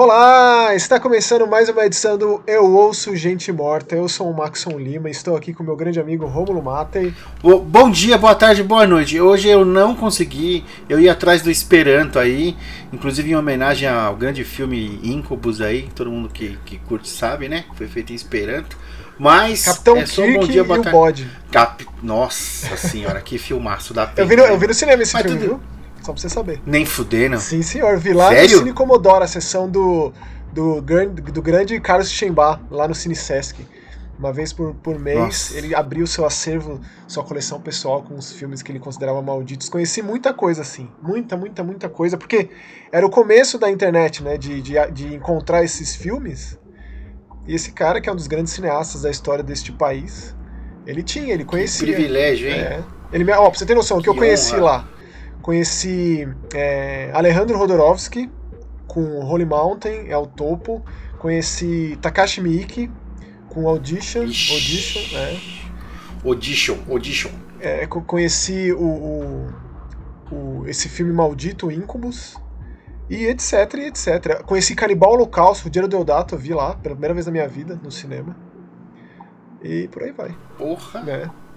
Olá! Está começando mais uma edição do Eu Ouço Gente Morta. Eu sou o Maxon Lima, estou aqui com meu grande amigo Rômulo Matei. Bom dia, boa tarde, boa noite. Hoje eu não consegui, eu ia atrás do Esperanto aí, inclusive em homenagem ao grande filme Incubus aí, todo mundo que, que curte sabe, né? Foi feito em Esperanto. Mas Capitão é só Kirk bom dia, boa tarde. e o bode. Cap... Nossa senhora, que filmaço da pena. Eu vi no, eu vi no cinema esse Mas filme, tudo... viu? Só pra você saber. Nem fudendo. Sim, senhor. Vi lá Sério? no Cine Commodore, a sessão do, do, do grande Carlos Chembá, lá no Cine Sesc. Uma vez por, por mês, Nossa. ele abriu seu acervo, sua coleção pessoal com os filmes que ele considerava malditos. Conheci muita coisa assim. Muita, muita, muita coisa. Porque era o começo da internet, né? De, de, de encontrar esses filmes. E esse cara, que é um dos grandes cineastas da história deste país, ele tinha, ele conhecia. Que privilégio, hein? É. Ele, ó, pra você ter noção, o que, que eu conheci honra. lá Conheci é, Alejandro Rodorovsky com Holy Mountain, é o topo. Conheci Takashi Miike com Audition. Ixi. Audition, é. Audition, Audition. É, conheci o, o, o, esse filme maldito, Incubus. E etc, e etc. Conheci Canibal Holocausto, o Dinheiro Deodato, eu vi lá, pela primeira vez na minha vida, no cinema. E por aí vai. Porra! É.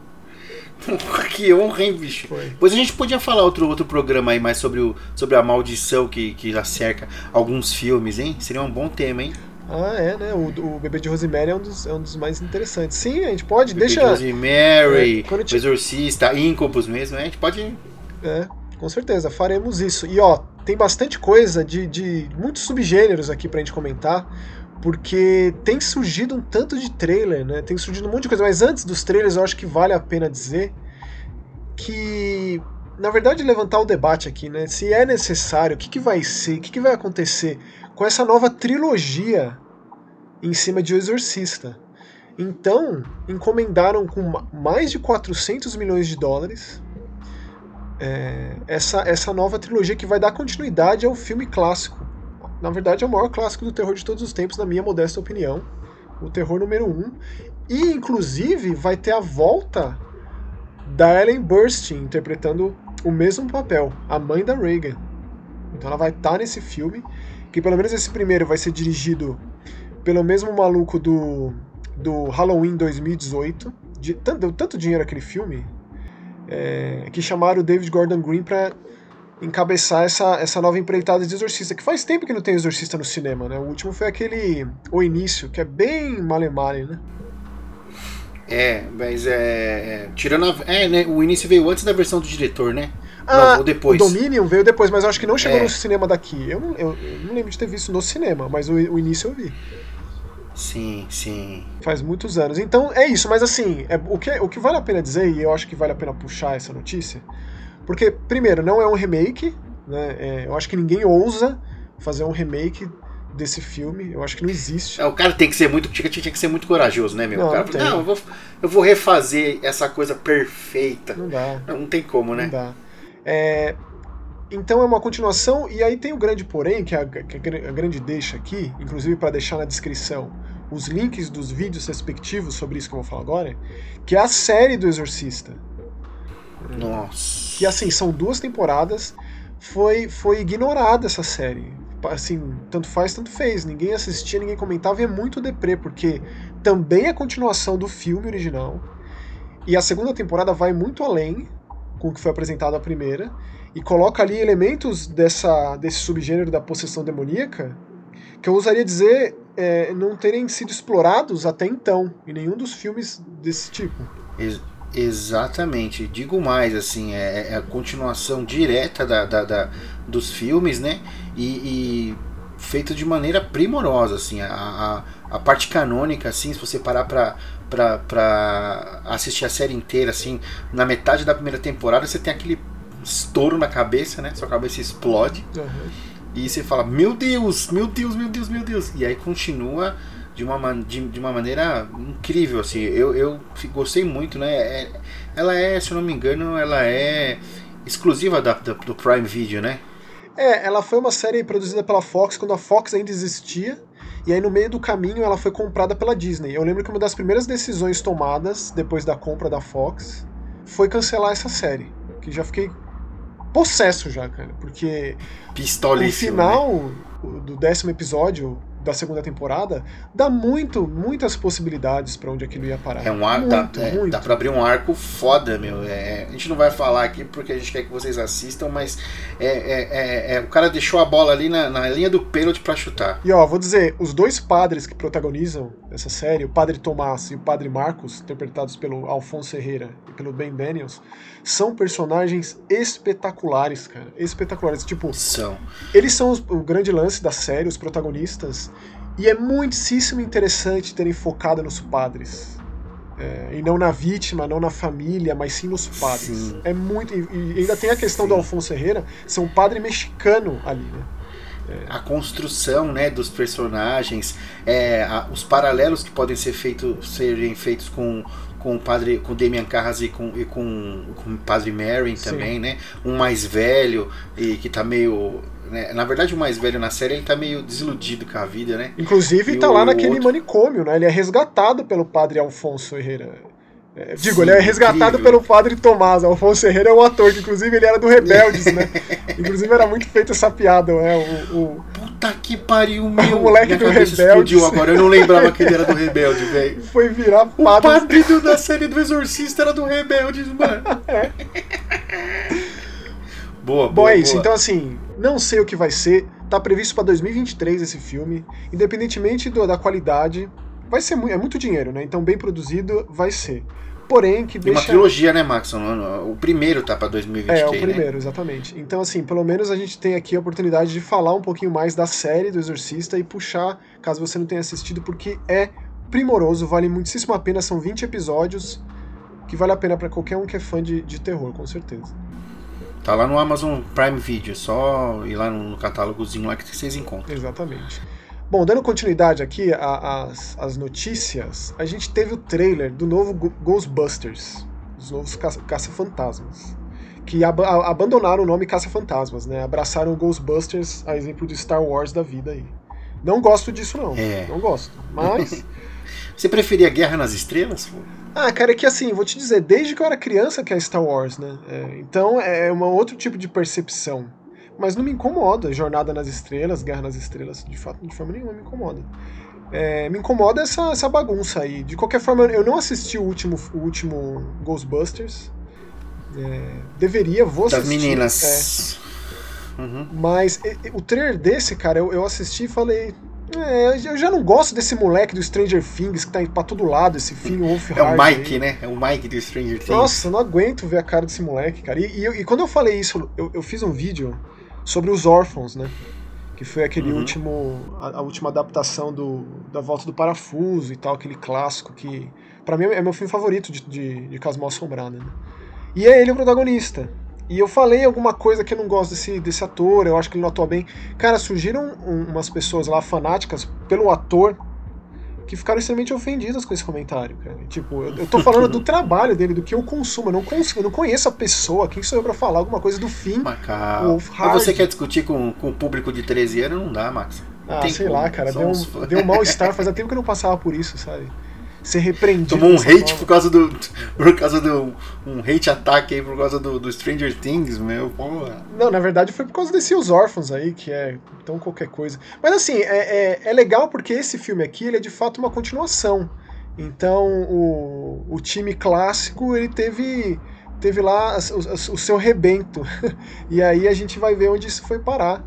que honra, hein, bicho? Foi. Pois a gente podia falar outro, outro programa aí mais sobre, o, sobre a maldição que, que acerca alguns filmes, hein? Seria um bom tema, hein? Ah, é, né? O, o Bebê de Rosemary é um dos, é um dos mais interessantes. Sim, a gente pode, Bebê deixa... de Rosemary, é, o Exorcista, Incubus mesmo, né? A gente pode... É, com certeza, faremos isso. E, ó, tem bastante coisa de, de muitos subgêneros aqui pra gente comentar porque tem surgido um tanto de trailer, né? Tem surgido um monte de coisa, mas antes dos trailers eu acho que vale a pena dizer que, na verdade, levantar o debate aqui, né? Se é necessário, o que, que vai ser, o que, que vai acontecer com essa nova trilogia em cima de O Exorcista. Então, encomendaram com mais de 400 milhões de dólares é, essa, essa nova trilogia que vai dar continuidade ao filme clássico na verdade, é o maior clássico do terror de todos os tempos, na minha modesta opinião. O terror número um. E, inclusive, vai ter a volta da Ellen Burstyn interpretando o mesmo papel, a mãe da Reagan. Então ela vai estar tá nesse filme, que pelo menos esse primeiro vai ser dirigido pelo mesmo maluco do, do Halloween 2018. De, tanto, deu tanto dinheiro aquele filme é, que chamaram o David Gordon Green para encabeçar essa, essa nova empreitada de Exorcista, que faz tempo que não tem Exorcista no cinema, né? O último foi aquele O Início, que é bem male-male, né? É, mas é. é tirando a. É, né? O início veio antes da versão do diretor, né? Ah, não, depois. O Dominion veio depois, mas eu acho que não chegou é. no cinema daqui. Eu não, eu, eu não lembro de ter visto no cinema, mas o, o início eu vi. Sim, sim. Faz muitos anos. Então é isso, mas assim, é, o, que, o que vale a pena dizer, e eu acho que vale a pena puxar essa notícia, porque, primeiro, não é um remake, né? É, eu acho que ninguém ousa fazer um remake desse filme. Eu acho que não existe. É, o cara tem que ser muito. Tinha, tinha que ser muito corajoso, né, meu? Não, cara, não, não eu, vou, eu vou refazer essa coisa perfeita. Não dá. Não, não tem como, né? Não dá. É, então é uma continuação, e aí tem o grande porém, que é a, que é a grande deixa aqui, inclusive para deixar na descrição os links dos vídeos respectivos sobre isso que eu vou falar agora, que é a série do Exorcista. Nossa. Que assim, são duas temporadas. Foi, foi ignorada essa série. Assim, tanto faz, tanto fez. Ninguém assistia, ninguém comentava e é muito deprê, porque também é continuação do filme original. E a segunda temporada vai muito além com o que foi apresentado a primeira e coloca ali elementos dessa, desse subgênero da possessão demoníaca que eu usaria dizer é, não terem sido explorados até então em nenhum dos filmes desse tipo. Exatamente, digo mais, assim, é, é a continuação direta da, da, da, dos filmes, né? E, e, feito de maneira primorosa, assim, a, a, a, parte canônica, assim, se você parar pra, pra, pra assistir a série inteira, assim, na metade da primeira temporada você tem aquele estouro na cabeça, né? Sua cabeça explode. Uhum. E você fala, meu Deus, meu Deus, meu Deus, meu Deus. E aí continua de uma, de, de uma maneira incrível, assim. Eu, eu gostei muito, né? É, ela é, se eu não me engano, ela é exclusiva da, da, do Prime Video, né? É, ela foi uma série produzida pela Fox quando a Fox ainda existia. E aí no meio do caminho ela foi comprada pela Disney. Eu lembro que uma das primeiras decisões tomadas depois da compra da Fox foi cancelar essa série. Que já fiquei possesso já, cara. Porque Pistolíssimo, o final né? do décimo episódio da segunda temporada, dá muito, muitas possibilidades para onde aquilo ia parar. É um arco, dá, é, dá pra abrir um arco foda, meu. É, a gente não vai falar aqui porque a gente quer que vocês assistam, mas é, é, é, é o cara deixou a bola ali na, na linha do pênalti para chutar. E ó, vou dizer, os dois padres que protagonizam essa série, o padre Tomás e o padre Marcos, interpretados pelo Alfonso Herrera e pelo Ben Daniels, são personagens espetaculares, cara. Espetaculares. Tipo, são. Eles são os, o grande lance da série, os protagonistas. E é muitíssimo interessante terem focado nos padres. É, e não na vítima, não na família, mas sim nos padres. Sim. É muito. E, e, ainda tem a questão sim. do Alfonso Herrera ser um padre mexicano ali, né? A construção né, dos personagens, é, a, os paralelos que podem ser feitos, serem feitos com, com o padre, com Damian Carras e com, e com, com o padre Merrin também, né? Um mais velho e que tá meio. Né? Na verdade, o mais velho na série ele tá meio desiludido com a vida, né? Inclusive, e tá o, lá naquele outro... manicômio, né? Ele é resgatado pelo padre Alfonso Herrera. É, digo, Sim, ele é resgatado incrível. pelo padre Tomás. Alfonso Herrera é um ator que, inclusive, ele era do Rebeldes, né? inclusive, era muito feita essa piada, né? O, o... Puta que pariu, meu. O moleque do Rebeldes. explodiu agora. Eu não lembrava que ele era do Rebelde, velho. Foi virar padre. O padre do, da série do Exorcista era do Rebeldes, mano. é. Boa, boa. Bom, é isso. Boa. Então, assim, não sei o que vai ser. Tá previsto para 2023 esse filme. Independentemente do, da qualidade, vai ser é muito dinheiro, né? Então, bem produzido vai ser. Porém, que deixa. E uma trilogia, né, Max? O primeiro tá pra 2023. É, o primeiro, né? exatamente. Então, assim, pelo menos a gente tem aqui a oportunidade de falar um pouquinho mais da série do Exorcista e puxar, caso você não tenha assistido, porque é primoroso, vale muitíssimo a pena. São 20 episódios que vale a pena para qualquer um que é fã de, de terror, com certeza. Tá lá no Amazon Prime Video, só ir lá no catálogozinho lá que vocês encontram. Exatamente. Bom, dando continuidade aqui às, às notícias, a gente teve o trailer do novo Ghostbusters, os novos Caça-Fantasmas, que ab abandonaram o nome Caça-Fantasmas, né? Abraçaram o Ghostbusters, a exemplo de Star Wars da vida aí. Não gosto disso não, é. não gosto, mas... Você preferia Guerra nas Estrelas? Ah, cara, é que assim, vou te dizer, desde que eu era criança que é Star Wars, né? É, então é um outro tipo de percepção. Mas não me incomoda Jornada nas Estrelas, Guerra nas Estrelas, de fato, de forma nenhuma me incomoda. É, me incomoda essa, essa bagunça aí. De qualquer forma, eu não assisti o último, o último Ghostbusters. É, deveria, vou assistir. Das meninas. É. Uhum. Mas o trailer desse, cara, eu, eu assisti e falei. É, eu já não gosto desse moleque do Stranger Things que tá pra todo lado, esse filho Wolf É o Mike, aí. né? É o Mike do Stranger Things. Nossa, eu não aguento ver a cara desse moleque, cara. E, e, e quando eu falei isso, eu, eu fiz um vídeo sobre os órfãos, né? Que foi aquele uhum. último. A, a, última adaptação do, da Volta do Parafuso e tal, aquele clássico que. para mim é meu filme favorito de, de, de Casmal Assombrada, né? E é ele o protagonista. E eu falei alguma coisa que eu não gosto desse, desse ator, eu acho que ele não atua bem. Cara, surgiram um, umas pessoas lá fanáticas pelo ator que ficaram extremamente ofendidas com esse comentário, cara. Tipo, eu, eu tô falando do trabalho dele, do que eu consumo. Eu não, cons eu não conheço a pessoa. Quem sou eu pra falar alguma coisa do fim? Mas, você quer discutir com, com o público de 13 anos? Não dá, Max. Não ah, sei como. lá, cara. Deu um, deu um mal-estar. Fazia tempo que eu não passava por isso, sabe? Ser repreendido. Tomou um hate forma. por causa do. Por causa do. Um hate ataque aí por causa do, do Stranger Things, meu. Porra. Não, na verdade foi por causa desses Os Órfãos aí, que é tão qualquer coisa. Mas assim, é, é, é, legal porque esse filme aqui ele é de fato uma continuação. Então o, o time clássico ele teve. Teve lá o, o seu rebento. e aí a gente vai ver onde isso foi parar.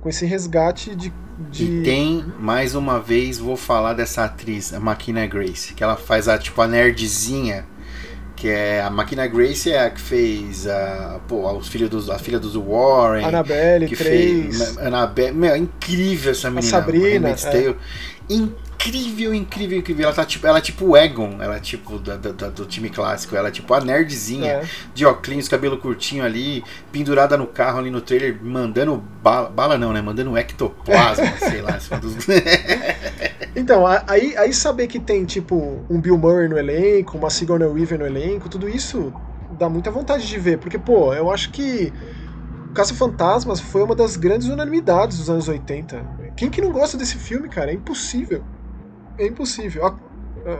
Com esse resgate de de... E tem, mais uma vez, vou falar dessa atriz, a Makina Grace, que ela faz a tipo a nerdzinha, que é a Makina Grace é a que fez a, pô, os filhos dos, a filha dos Warren, Annabelle, que 3. fez Annabelle, meu, incrível essa menina, a Sabrina, é. incrível incrível, incrível, incrível. Ela tá tipo, ela é tipo o Egon, ela é tipo da, da, do time clássico, ela é tipo a nerdzinha é. de óculos, cabelo curtinho ali, pendurada no carro ali no trailer, mandando bala, bala não, né? Mandando ectoplasma, sei lá. então, aí, aí saber que tem tipo um Bill Murray no elenco, uma Sigourney Weaver no elenco, tudo isso dá muita vontade de ver, porque pô, eu acho que Caça Fantasmas foi uma das grandes unanimidades dos anos 80. Quem que não gosta desse filme, cara? É impossível é impossível.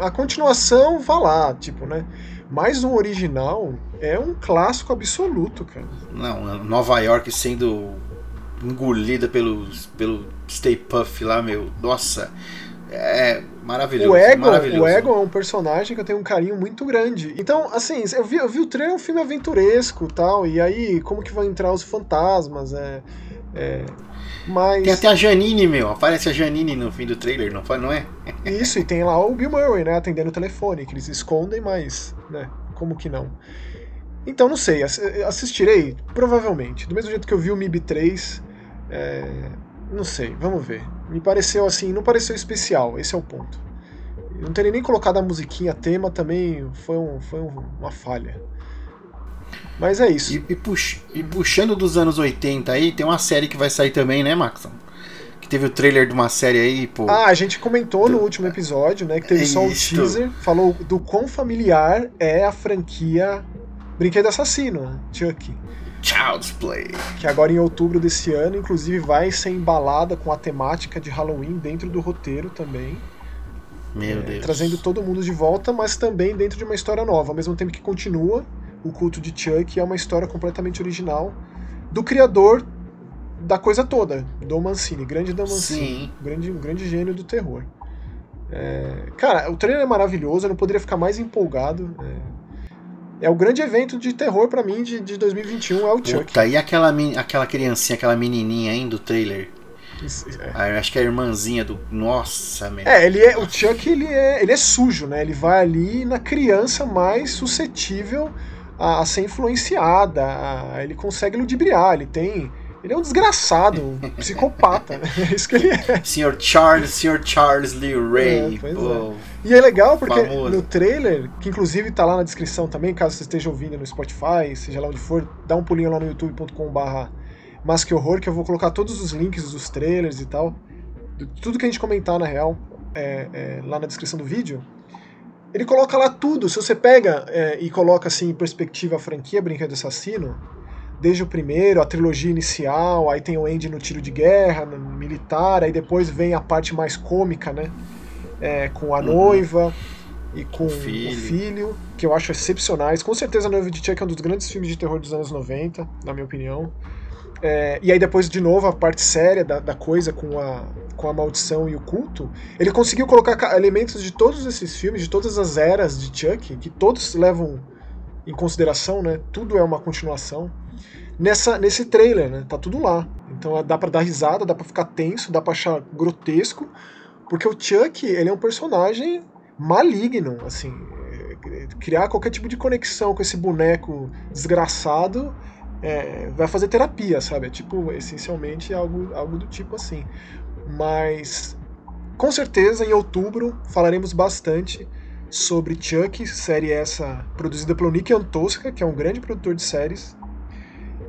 A continuação, vá lá, tipo, né? Mas o original é um clássico absoluto, cara. Não, Nova York sendo engolida pelo, pelo Stay Puff lá, meu. Nossa. É maravilhoso. O Egon, maravilhoso. o Egon é um personagem que eu tenho um carinho muito grande. Então, assim, eu vi, eu vi o trailer, é um filme aventuresco e tal. E aí, como que vão entrar os fantasmas? É. é mas... Tem até a Janine, meu. Aparece a Janine no fim do trailer, não, não é? Isso, e tem lá o Bill Murray, né? Atendendo o telefone, que eles escondem, mas, né? Como que não? Então, não sei. Assistirei? Provavelmente. Do mesmo jeito que eu vi o MIB 3. É, não sei, vamos ver. Me pareceu assim, não pareceu especial, esse é o ponto. Eu não teria nem colocado a musiquinha tema também, foi, um, foi um, uma falha. Mas é isso. E, e, pux, e, puxando dos anos 80 aí, tem uma série que vai sair também, né, Maxon? Que teve o trailer de uma série aí, pô. Ah, a gente comentou do... no último episódio, né? Que teve é só um teaser, falou do quão familiar é a franquia Brinquedo Assassino, Chuck. Child's Play. Que agora em outubro desse ano, inclusive, vai ser embalada com a temática de Halloween dentro do roteiro também. Meu é, Deus. Trazendo todo mundo de volta, mas também dentro de uma história nova, ao mesmo tempo que continua o culto de Chuck é uma história completamente original do criador da coisa toda, Dom Mancini, grande Dom Mancini, um grande, um grande gênio do terror. É, cara, o trailer é maravilhoso, eu não poderia ficar mais empolgado. É, é o grande evento de terror para mim de, de 2021, é o Chuck. Puta, e aquela, aquela criancinha, aquela menininha aí do trailer? É. Ah, acho que é a irmãzinha do. Nossa, meu. É, ele é. O Chuck ele é, ele é sujo, né? Ele vai ali na criança mais suscetível a, a ser influenciada, a, ele consegue ludibriar, ele tem. Ele é um desgraçado, um psicopata, né? É isso que ele é. Sr. Charles, Sr. Charles Lee Ray. É, é. E é legal porque famoso. no trailer, que inclusive tá lá na descrição também, caso você esteja ouvindo no Spotify, seja lá onde for, dá um pulinho lá no youtube.com/barra Mas que horror, que eu vou colocar todos os links dos trailers e tal. Tudo que a gente comentar, na real, é, é, lá na descrição do vídeo. Ele coloca lá tudo. Se você pega é, e coloca assim em perspectiva a franquia Brinquedo Assassino, desde o primeiro, a trilogia inicial, aí tem o Andy no tiro de guerra, no militar, aí depois vem a parte mais cômica, né? É, com a uhum. noiva e com o filho. o filho. que eu acho excepcionais. Com certeza a Noiva de Chuck é um dos grandes filmes de terror dos anos 90, na minha opinião. É, e aí depois, de novo, a parte séria da, da, coisa com a, com a maldição e o culto, ele conseguiu colocar elementos de todos esses filmes, de todas as eras de Chuck, que todos levam em consideração, né? Tudo é uma continuação. Nessa, nesse trailer, né? Tá tudo lá. Então dá para dar risada, dá para ficar tenso, dá para achar grotesco, porque o Chuck, ele é um personagem maligno, assim, é, criar qualquer tipo de conexão com esse boneco desgraçado é, vai fazer terapia, sabe? É tipo, essencialmente algo, algo do tipo assim. Mas com certeza em outubro falaremos bastante sobre Chuck, série essa produzida pelo Nick Antosca, que é um grande produtor de séries.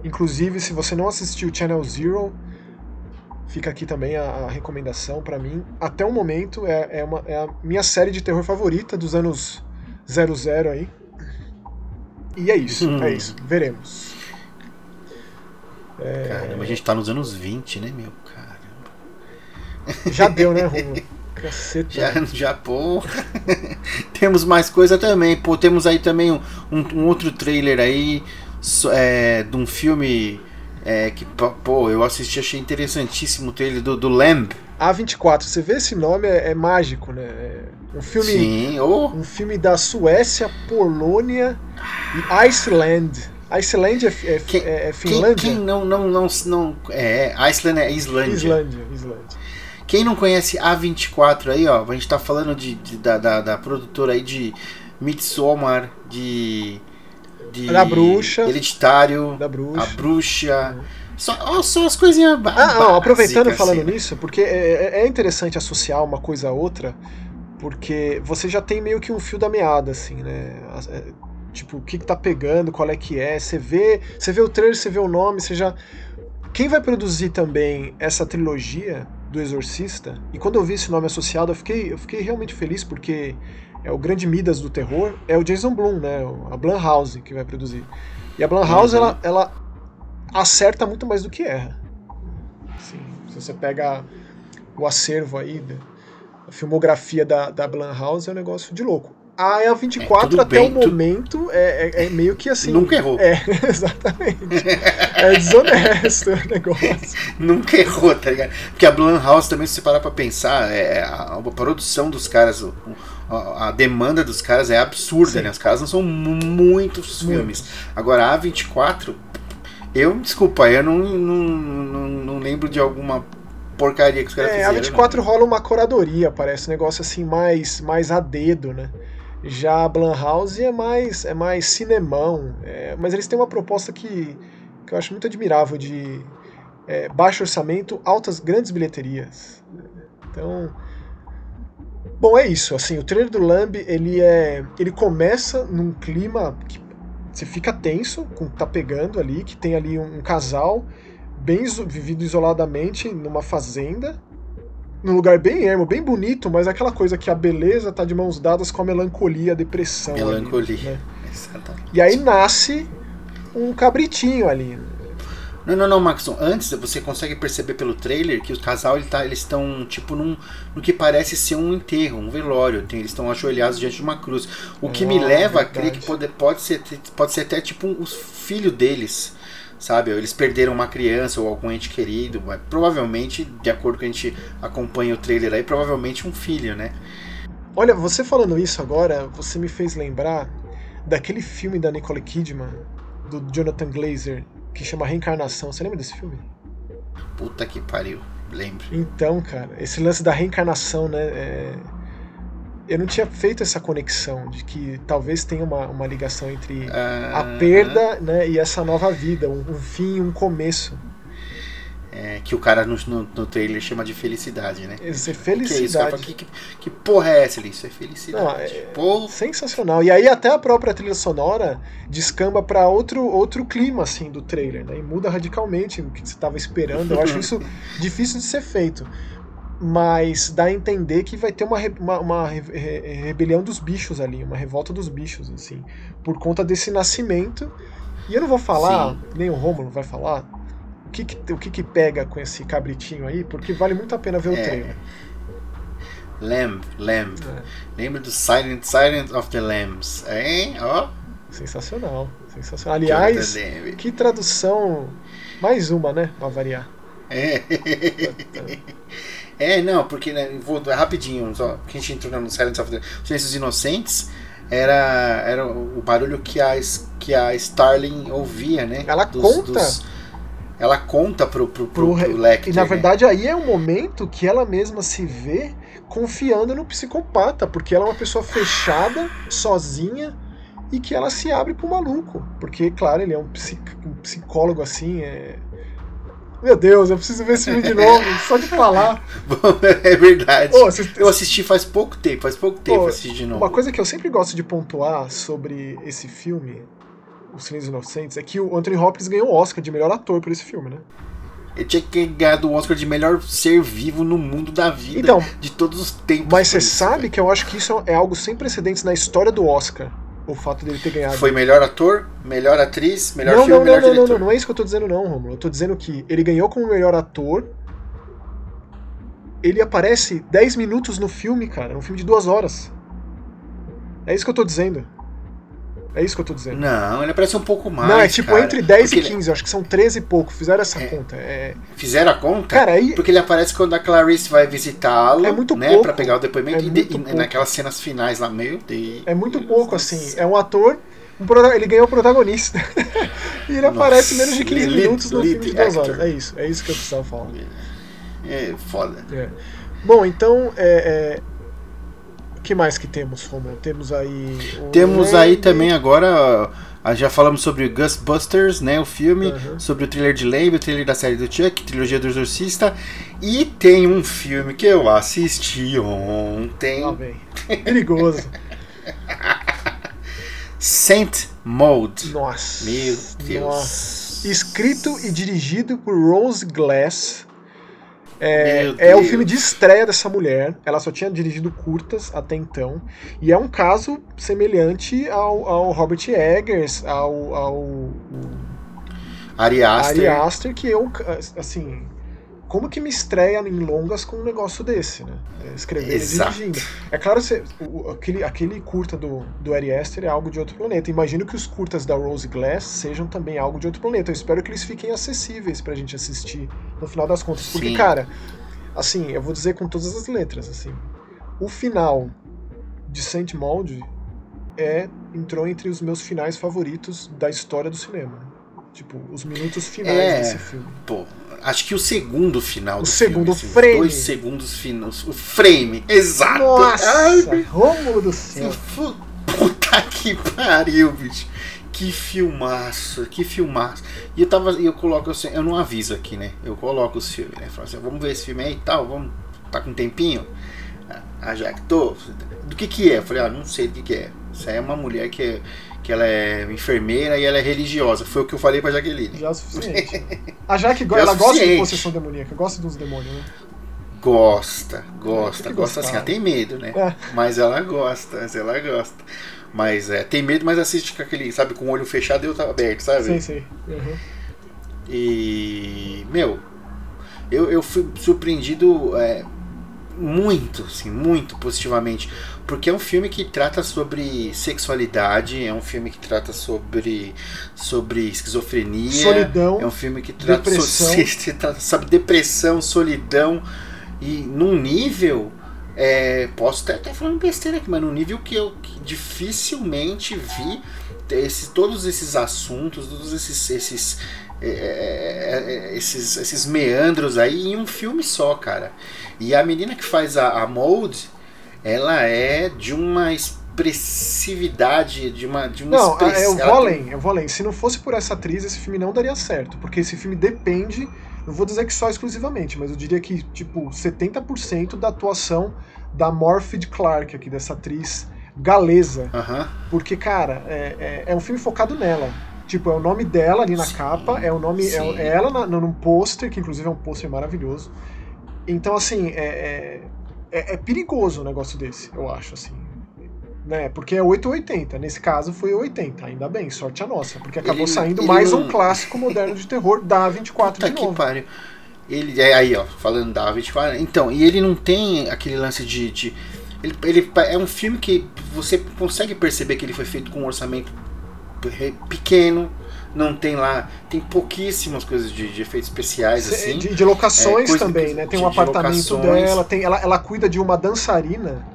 Inclusive, se você não assistiu Channel Zero, fica aqui também a, a recomendação para mim. Até o momento é, é, uma, é a minha série de terror favorita dos anos 00 aí. E é isso, hum. é isso. Veremos. É... Caramba, a gente tá nos anos 20, né, meu? Já deu, né, Rumo? Caceta. Já, já, pô. temos mais coisa também. Pô, temos aí também um, um outro trailer aí é, de um filme é, que, pô, eu assisti, achei interessantíssimo o trailer do, do Lamb. A24, você vê esse nome, é, é mágico, né? É um filme. Sim, oh. Um filme da Suécia, Polônia e Iceland. Iceland é, é, quem, é, é Finlândia? Quem, quem, não, não, não, não. É, Iceland é Islândia. Islândia, Islândia. Quem não conhece A24 aí, ó, a gente tá falando de, de da, da, da, produtora aí de Midsommar, de. de da bruxa. Hereditário. Da bruxa. A bruxa. Uhum. Só, só as coisinhas Ah, não, aproveitando falando assim. nisso, porque é, é, é interessante associar uma coisa a outra, porque você já tem meio que um fio da meada, assim, né? Tipo, o que, que tá pegando, qual é que é. Você vê, você vê o trailer, você vê o nome, você já. Quem vai produzir também essa trilogia do Exorcista? E quando eu vi esse nome associado, eu fiquei, eu fiquei realmente feliz porque é o grande Midas do terror, é o Jason Blum, né? A Blumhouse que vai produzir. E a Blumhouse, uhum. ela, ela acerta muito mais do que erra. Assim, se você pega o acervo aí a filmografia da, da Blumhouse é um negócio de louco. A A24 É, até bem, o momento é, é- é meio que assim. Nunca errou. É, exatamente. é desonesto o negócio. Nunca errou, tá ligado? Porque a Blumhouse também, se você parar pra pensar, é, a, a produção dos caras, o- a, a demanda dos caras é absurda, Sim. né? Os caras não são muitos filmes. Agora, a A24, eu, desculpa, eu não, não, não, não lembro de alguma porcaria que os caras É, a fizeram. 24 rola uma curadoria, parece um negócio assim mais, mais a dedo, né? Já a Blumhouse é mais, é mais cinemão, é, mas eles têm uma proposta que, que eu acho muito admirável de é, baixo orçamento, altas, grandes bilheterias. Então, bom, é isso. Assim, o trailer do Lamb ele é, ele começa num clima que você fica tenso com o que tá pegando ali, que tem ali um, um casal bem vivido isoladamente numa fazenda, num lugar bem ermo, bem bonito, mas aquela coisa que a beleza tá de mãos dadas com a melancolia, a depressão. ali, Melancolia. né? Exatamente. E aí nasce um cabritinho ali. Não, não, não, Maxon. Antes você consegue perceber pelo trailer que o casal ele tá, eles estão tipo num, no que parece ser um enterro, um velório. Tem, eles estão ajoelhados diante de uma cruz. O que me Ah, leva a verdade. crer que pode, pode, ser, pode ser até tipo um, os filhos deles. Sabe? Eles perderam uma criança ou algum ente querido. Provavelmente, de acordo com a gente acompanha o trailer aí, provavelmente um filho, né? Olha, você falando isso agora, você me fez lembrar daquele filme da Nicole Kidman, do Jonathan Glazer, que chama Reencarnação. Você lembra desse filme? Puta que pariu. Lembro. Então, cara, esse lance da reencarnação, né? é, Eu não tinha feito essa conexão de que talvez tenha uma, uma ligação entre a Ah, perda né, e essa nova vida, um, um fim e um começo. é, que o cara no, no, no trailer chama de felicidade, né? Esse Que é isso, cara? felicidade. Que, que, que porra é essa? Isso é felicidade. Não, é- Porra. Sensacional. E aí até a própria trilha sonora descamba para outro outro clima assim do trailer, né? E muda radicalmente o que você estava esperando. Eu acho isso difícil de ser feito. Mas dá a entender que vai ter uma, uma, uma re- re- rebelião dos bichos ali, uma revolta dos bichos, assim, por conta desse nascimento. E eu não vou falar, Sim. nem o Romulo vai falar, o que que, o que que pega com esse cabritinho aí, porque vale muito a pena ver o É. trailer. Lamb, Lamb. É. Lembra do Silent, Silent of the Lambs? Hein? Ó. Sensacional, sensacional. Aliás, Demme. Que tradução. Mais uma, né? Pra variar. É. é, não, porque né, vou rapidinho, só que a gente entrou no Silent of the Silêncios Inocentes. Era, era o barulho que a, que a Starling ouvia, né? Ela conta. ela conta pro, pro, pro, Pro pro Lecter, E na né? verdade aí é um momento que ela mesma se vê confiando no psicopata, porque ela é uma pessoa fechada, sozinha, e que ela se abre pro maluco. Porque, claro, ele é um, psic- um psicólogo assim, é. Meu Deus, eu preciso ver esse filme de novo, só de falar. é verdade. Vocês- Eu assisti faz pouco tempo, faz pouco tempo eu assisti de novo. Uma coisa que eu sempre gosto de pontuar sobre esse filme, Os Silêncios Inocentes, é que o Anthony Hopkins ganhou o Oscar de melhor ator por esse filme, né? Ele tinha que ganhar o Oscar de melhor ser vivo no mundo da vida Então, de todos os tempos. Mas você sabe que eu acho que isso é algo sem precedentes na história do Oscar. O fato dele ter ganhado. Foi melhor ator, melhor atriz, melhor não, filme, não, melhor não, não, não, diretor. não, não é isso que eu tô dizendo, não, Romulo. Eu tô dizendo que ele ganhou como melhor ator. Ele aparece 10 minutos no filme, cara. Um filme de duas horas. É isso que eu tô dizendo. É isso que eu tô dizendo. Não, ele aparece um pouco mais. não, é tipo cara. entre 10 Porque e 15, eu acho que são 13 e pouco. Fizeram essa É. conta. É, ele- Fizeram a conta? Cara, aí- Porque ele aparece quando a Clarice vai visitá-lo, É muito né, pouco. pra pegar o depoimento É e, de- e naquelas cenas finais lá, meu Deus. é muito pouco, assim. É um ator. um prota- ele ganhou o protagonista. e ele Nossa, aparece menos de 15 lead- minutos no filme de duas horas. É isso. É isso que eu precisava falar. É foda. É. Bom, então, é, é, que mais que temos, Romulo? Temos aí. Temos aí também agora. ah, Já falamos sobre o Ghostbusters, né? O filme, Uhum. sobre o trailer de Lamb, o trailer da série do Chuck, trilogia do Exorcista. E tem um filme que eu assisti ontem. Lá vem. Perigoso. Saint Mode. Nossa. Meu Deus. Nossa. Escrito e dirigido por Rose Glass. É, é o filme de estreia dessa mulher. Ela só tinha dirigido curtas até então. E é um caso semelhante ao, ao Robert Eggers, ao, ao Ari Aster. Ari Aster, que eu, assim, como que me estreia em longas com um negócio desse, né? É, escrevendo Exato. e dirigindo. É claro, você, o, aquele, aquele curta do, do Ari Aster é algo de outro planeta. Imagino que os curtas da Rose Glass sejam também algo de outro planeta. Eu espero que eles fiquem acessíveis pra gente assistir no final das contas. Porque, Sim. cara, assim, eu vou dizer com todas as letras, assim, o final de Saint Maud é, entrou entre os meus finais favoritos da história do cinema. Tipo, os minutos finais É. desse filme. Pô, acho que o segundo final O do segundo filme, assim, frame. Dois segundos finais. O frame, exato. Nossa, Ai, Rômulo do céu. puta que pariu, bicho. Que filmaço, que filmaço. E eu tava, eu coloco assim, eu não aviso aqui, né? Eu coloco os filmes, né? Falo assim, vamos ver esse filme aí e tal, vamos. Tá com um tempinho? Ah, já que tô. Do que que é? Eu falei, ah, não sei do que que é. Isso aí é uma mulher que, é, que ela é enfermeira e ela é religiosa. Foi o que eu falei pra Jaqueline. Já é o suficiente. A Jaque, Já é ela gosta de possessão demoníaca, gosta dos demônios, né? Gosta, gosta, gosta assim, ela tem medo, né? É. Mas ela gosta, mas ela gosta. Mas é, tem medo, mas assiste com aquele, sabe, com o olho fechado e o outro aberto, sabe? Sim, sim. Uhum. E. Meu, eu, eu fui surpreendido é, muito, assim, muito positivamente. Porque é um filme que trata sobre sexualidade, é um filme que trata sobre, sobre esquizofrenia. Solidão, É um filme que trata depressão. sobre, sobre depressão, solidão. E num nível. é, posso até estar falando besteira aqui, mas num nível que eu que dificilmente vi esse, todos esses assuntos, todos esses, esses, é, é, é, esses, esses meandros aí em um filme só, cara. E a menina que faz a, a Mold, ela é de uma expressividade, de uma. De uma Não, express- eu vou além, eu vou além. Se não fosse por essa atriz, esse filme não daria certo. Porque esse filme depende, não vou dizer que só exclusivamente, mas eu diria que, tipo, 70% da atuação da Morphed Clark aqui, dessa atriz galesa. Aham. Porque, cara, é, é, é um filme focado nela. Tipo, é o nome dela ali na Sim, capa, é o nome. É, é ela na, num pôster, que inclusive é um pôster maravilhoso. Então, assim, é, é, é- é perigoso um negócio desse, eu acho, assim. Né? Porque é 8 ou 80. Nesse caso foi 80, ainda bem, sorte a nossa. Porque acabou Ele- saindo ele mais não- um clássico moderno de terror da 24 Puta de que novo. pariu. Ele, é aí, ó, falando da 24. Então, e ele não tem aquele lance de. de- ele, ele é um filme que você consegue perceber que ele foi feito com um orçamento pequeno. Não tem lá. Tem pouquíssimas coisas de, de efeitos especiais, assim. De, de locações É, também, né? Tem um apartamento dela, tem, ela, ela cuida de uma dançarina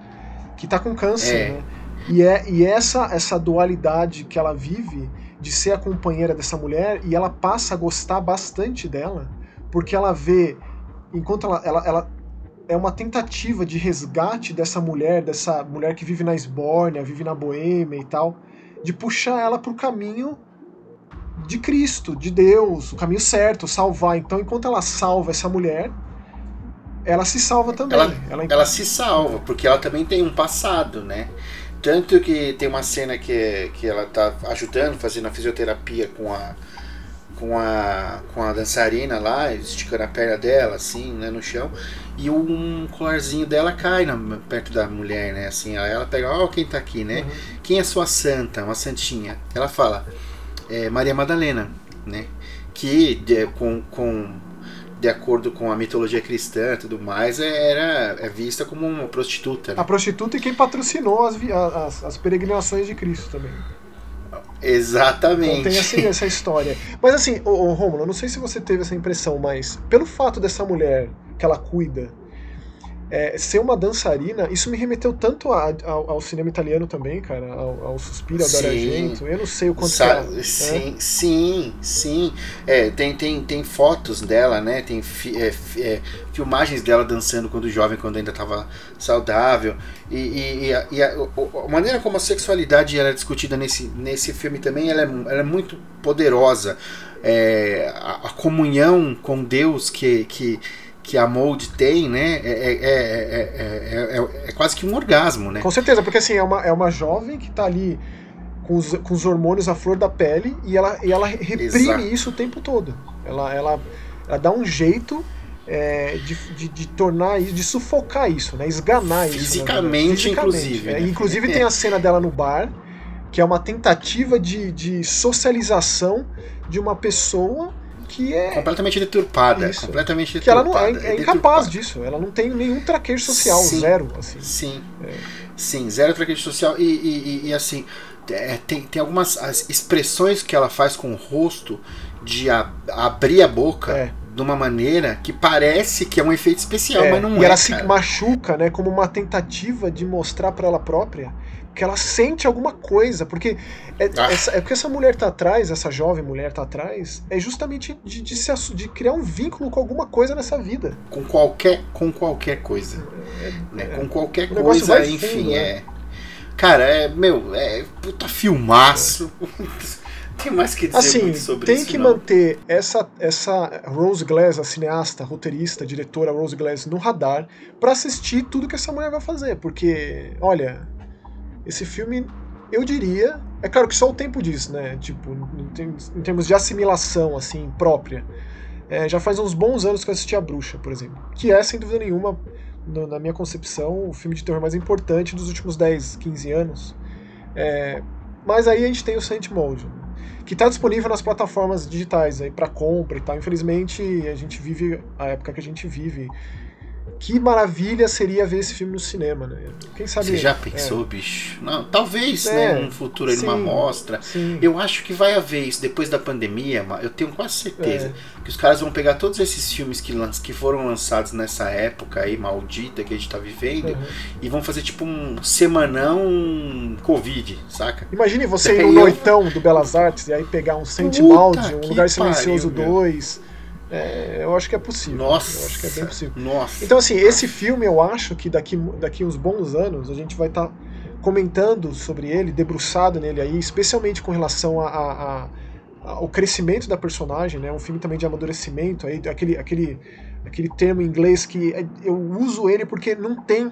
que tá com câncer, É. né? E, é, e essa, essa dualidade que ela vive de ser a companheira dessa mulher e ela passa a gostar bastante dela, porque ela vê, enquanto ela, ela, ela é uma tentativa de resgate dessa mulher, dessa mulher que vive na Esbórnia, vive na Boêmia e tal, de puxar ela pro caminho de Cristo, de Deus, o caminho certo, salvar. Então, enquanto ela salva essa mulher, ela se salva também. Ela- Ela, ela se salva, porque ela também tem um passado, né? Tanto que tem uma cena que, que ela tá ajudando, fazendo a fisioterapia com a, com a com a dançarina lá, esticando a perna dela, assim, né, no chão, e um colarzinho dela cai na, perto da mulher, né? Assim, aí ela pega, ó, quem tá aqui, né? Uhum. Quem é sua santa? Uma santinha. Ela fala, é Maria Madalena, né? Que de, com, com de acordo com a mitologia cristã e tudo mais, era é vista como uma prostituta. né? A prostituta e quem patrocinou as, as, as peregrinações de Cristo também. Exatamente. Então tem assim, essa história. Mas assim, ô Romulo, eu não sei se você teve essa impressão, mas pelo fato dessa mulher que ela cuida é, ser uma dançarina, isso me remeteu tanto a- ao, ao cinema italiano também, cara, ao, ao Suspiro, ao Dario Sim. Argento. Eu não sei o quanto Sa- ela, sim, sim, sim. É, tem, tem, tem fotos dela, né? Tem fi- é, é, filmagens dela dançando quando jovem, quando ainda estava saudável. E, e- e a, e a- a maneira como a sexualidade era discutida nesse, nesse filme também, ela é, ela é muito poderosa. É, a, a comunhão com Deus que, que, que a Mold tem, né? É, é, é, é, é, é- quase que um orgasmo, né? Com certeza, porque assim, é uma, é uma jovem que tá ali com os, com os hormônios à flor da pele e ela, e ela reprime isso o tempo todo. Ela, ela, ela dá um jeito é, de, de, de tornar isso, de sufocar isso, né? Esganar isso. na verdade. Fisicamente, inclusive, é. né? Inclusive tem a cena dela no bar, que é uma tentativa de, de socialização de uma pessoa que é. Completamente deturpada. Isso. Completamente deturpada. Que ela não é, é, é incapaz disso. Ela não tem nenhum traquejo social, sim, zero. Assim. Sim. É. Sim, zero traquejo social. E, e, e, e assim, é, tem, tem algumas expressões que ela faz com o rosto de abrir a boca. É de uma maneira que parece que é um efeito especial, é, mas não e é. E ela cara. se machuca, né, como uma tentativa de mostrar para ela própria que ela sente alguma coisa, porque é, ah. essa, é porque essa mulher tá atrás, essa jovem mulher tá atrás, é justamente de, de, se, de criar um vínculo com alguma coisa nessa vida. Com qualquer, com qualquer coisa. É, né? É. Com qualquer coisa, enfim, fundo, né? é. Cara, é, meu, é puta filmaço. tem mais que dizer assim, sobre tem isso. Tem que não. manter essa, essa Rose Glass, a cineasta, roteirista, diretora Rose Glass, no radar para assistir tudo que essa mulher vai fazer. Porque, olha, esse filme, eu diria. É claro que só o tempo diz, né? Tipo, em termos de assimilação, assim, própria. É, já faz uns bons anos que eu assisti A Bruxa, por exemplo. Que é, sem dúvida nenhuma, no, na minha concepção, o filme de terror mais importante dos últimos 10, 15 anos. É, mas aí a gente tem o Saint Mold, que está disponível nas plataformas digitais aí para compra e tal. Infelizmente, a gente vive a época que a gente vive que maravilha seria ver esse filme no cinema, né? Quem sabe. Você já é. pensou, é. bicho? Não, talvez, né, é, né? No futuro aí, numa mostra. Sim. Eu acho que vai haver isso depois da pandemia, eu tenho quase certeza é. que os caras vão pegar todos esses filmes que, que foram lançados nessa época aí, maldita que a gente tá vivendo, uhum. e vão fazer tipo um semanão Covid, saca? Imagine você, ir no noitão do Belas Artes e aí pegar um Maud, um Lugar Silencioso 2. É, eu acho que é possível. Nossa. Eu acho que é bem possível. Nossa. Então, assim, esse filme eu acho que daqui, daqui uns bons anos a gente vai estar tá comentando sobre ele, debruçado nele aí, especialmente com relação a, a, a, ao crescimento da personagem, né? Um filme também de amadurecimento, aí, aquele, aquele, aquele termo em inglês que é, eu uso ele porque não tem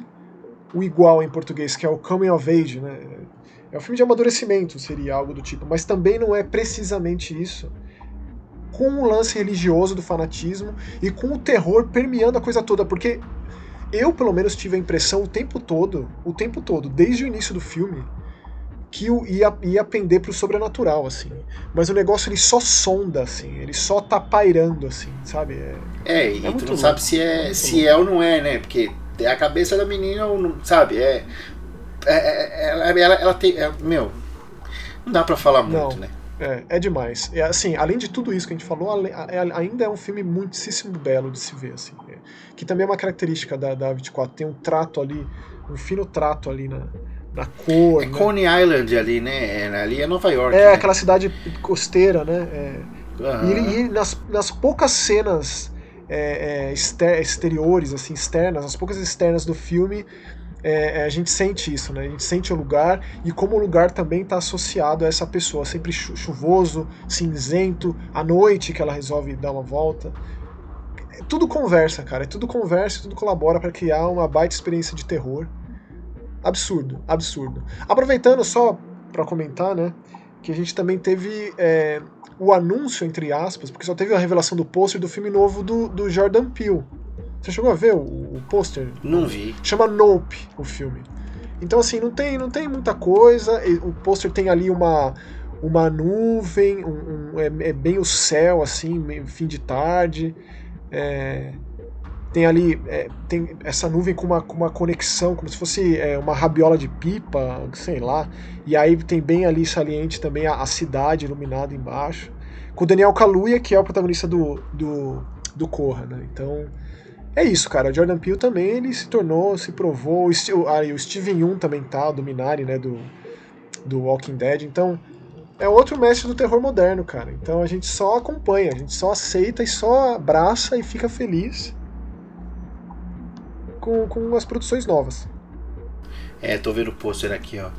o igual em português, que é o coming of age, né? É um filme de amadurecimento, seria algo do tipo, mas também não é precisamente isso com o lance religioso do fanatismo e com o terror permeando a coisa toda, porque eu pelo menos tive a impressão o tempo todo, o tempo todo, desde o início do filme, que ia, ia pender pro sobrenatural, assim. Mas o negócio ele só sonda, assim, ele só tá pairando, assim, sabe? É, é e é tu não louco. sabe se é, se é ou não é, né? Porque a cabeça da menina, sabe? É, é, é ela, ela, tem. É, meu, não dá pra falar muito, não. né? É, é demais. É, assim, além de tudo isso que a gente falou, é, ainda é um filme muitíssimo belo de se ver, assim. É, que também é uma característica da, da 24, tem um trato ali, um fino trato ali na, na cor. É né? Coney Island ali, né? É, ali é Nova York. É, né? aquela cidade costeira, né? É, uhum. E, e nas, nas poucas cenas é, é, exteriores, assim, externas, as poucas externas do filme, é, é, a gente sente isso, né? A gente sente o lugar e como o lugar também está associado a essa pessoa, sempre chuvoso, cinzento, à noite que ela resolve dar uma volta. É, tudo conversa, cara. É tudo conversa, tudo colabora para criar uma baita experiência de terror. Absurdo, absurdo. Aproveitando só para comentar, né? Que a gente também teve é, o anúncio, entre aspas, porque só teve a revelação do pôster do filme novo do, do Jordan Peele você chegou a ver o, o pôster? Não vi. Chama Nope o filme. Então, assim, não tem, não tem muita coisa. O pôster tem ali uma, uma nuvem, um, um, é, é, bem o céu, assim, fim de tarde. É, tem ali é, tem essa nuvem com uma, com uma conexão, como se fosse é, uma rabiola de pipa, sei lá. E aí tem bem ali saliente também a, a cidade iluminada embaixo. Com o Daniel Kaluuya, que é o protagonista do, do, do Corra, né? Então é isso, cara. O Jordan Peele também ele se tornou, se provou. O, o Steven Yeun também tá, do Minari, né? Do, do Walking Dead. Então, é outro mestre do terror moderno, cara. Então a gente só acompanha, a gente só aceita e só abraça e fica feliz com, com as produções novas. É, tô vendo o pôster aqui, ó.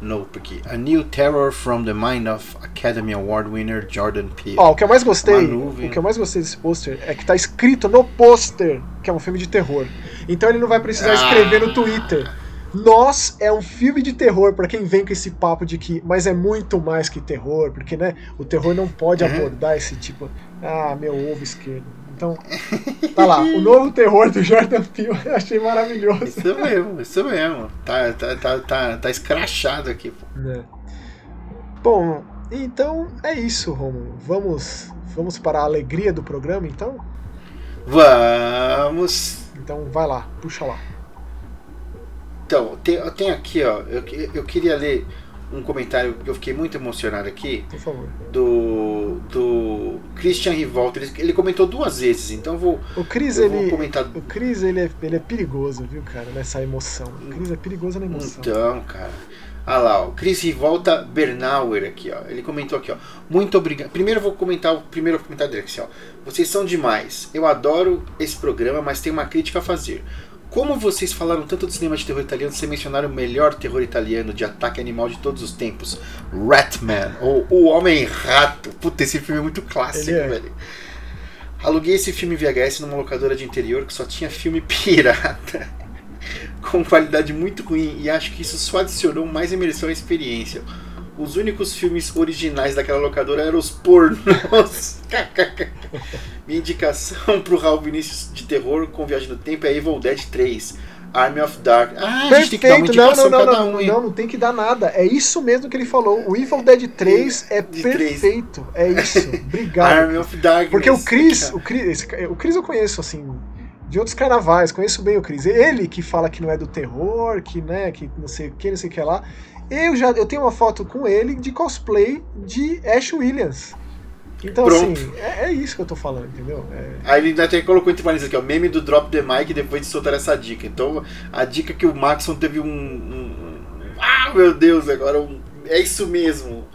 Nope aqui. A New Terror from the Mind of Academy Award winner Jordan Peele. Ó, o que eu mais gostei, o que eu mais gostei desse pôster é que tá escrito no pôster que é um filme de terror. Então ele não vai precisar ah. escrever no Twitter. Nós é um filme de terror para quem vem com esse papo de que, mas é muito mais que terror, porque né, o terror não pode uhum. abordar esse tipo, ah, meu ovo esquerdo. Então, tá lá, o novo terror do Jordan Peele, eu achei maravilhoso. Isso mesmo, isso mesmo. Tá, tá, tá, tá, tá escrachado aqui, pô. É. Bom, então é isso, Romulo. Vamos Vamos para a alegria do programa, então? Vamos! Então vai lá, puxa lá. Então, tem, tem aqui, ó, eu, eu queria ler um comentário que eu fiquei muito emocionado aqui. Por favor. Do Christian Rivolta. Ele, ele comentou duas vezes, então eu vou. O Chris, ele, comentar... o Chris ele, é, ele é perigoso, viu, cara, nessa emoção. O Chris é perigoso na emoção. Então, cara. Ah lá, o Chris Rivolta Bernauer aqui, ó. Ele comentou aqui, ó. Muito obrigado. Primeiro eu vou comentar o primeiro comentário dele aqui, ó. Vocês são demais. Eu adoro esse programa, mas tem uma crítica a fazer. Como vocês falaram tanto do cinema de terror italiano, vocês mencionaram o melhor terror italiano de ataque animal de todos os tempos, Ratman, ou O Homem-Rato. Puta, esse filme é muito clássico, é. velho. Aluguei esse filme VHS numa locadora de interior que só tinha filme pirata, com qualidade muito ruim, e acho que isso só adicionou mais imersão à experiência os únicos filmes originais daquela locadora eram os pornôs. Minha indicação pro Raul Vinícius de terror com Viagem no Tempo é Evil Dead 3. Army of Dark. Ah, Perfeito. a gente tem que dar uma indicação não, não, cada um? Não, não tem que dar nada. É isso mesmo que ele falou. O Evil Dead 3 é de perfeito. 3. É isso. Obrigado. Army of Dark. Porque o Chris, o Chris, o Chris eu conheço assim de outros carnavais, conheço bem o Chris. Ele que fala que não é do terror, que né, que não sei o que, não sei o que lá. Eu já eu tenho uma foto com ele de cosplay de Ash Williams. Então, Pronto. assim, é, é, isso que eu tô falando, entendeu? É... Aí ele até colocou entre parênteses aqui, ó, meme do Drop the Mic depois de soltar essa dica. Então, a dica que o Maxon teve um. um, um ah, meu Deus, agora um, é isso mesmo.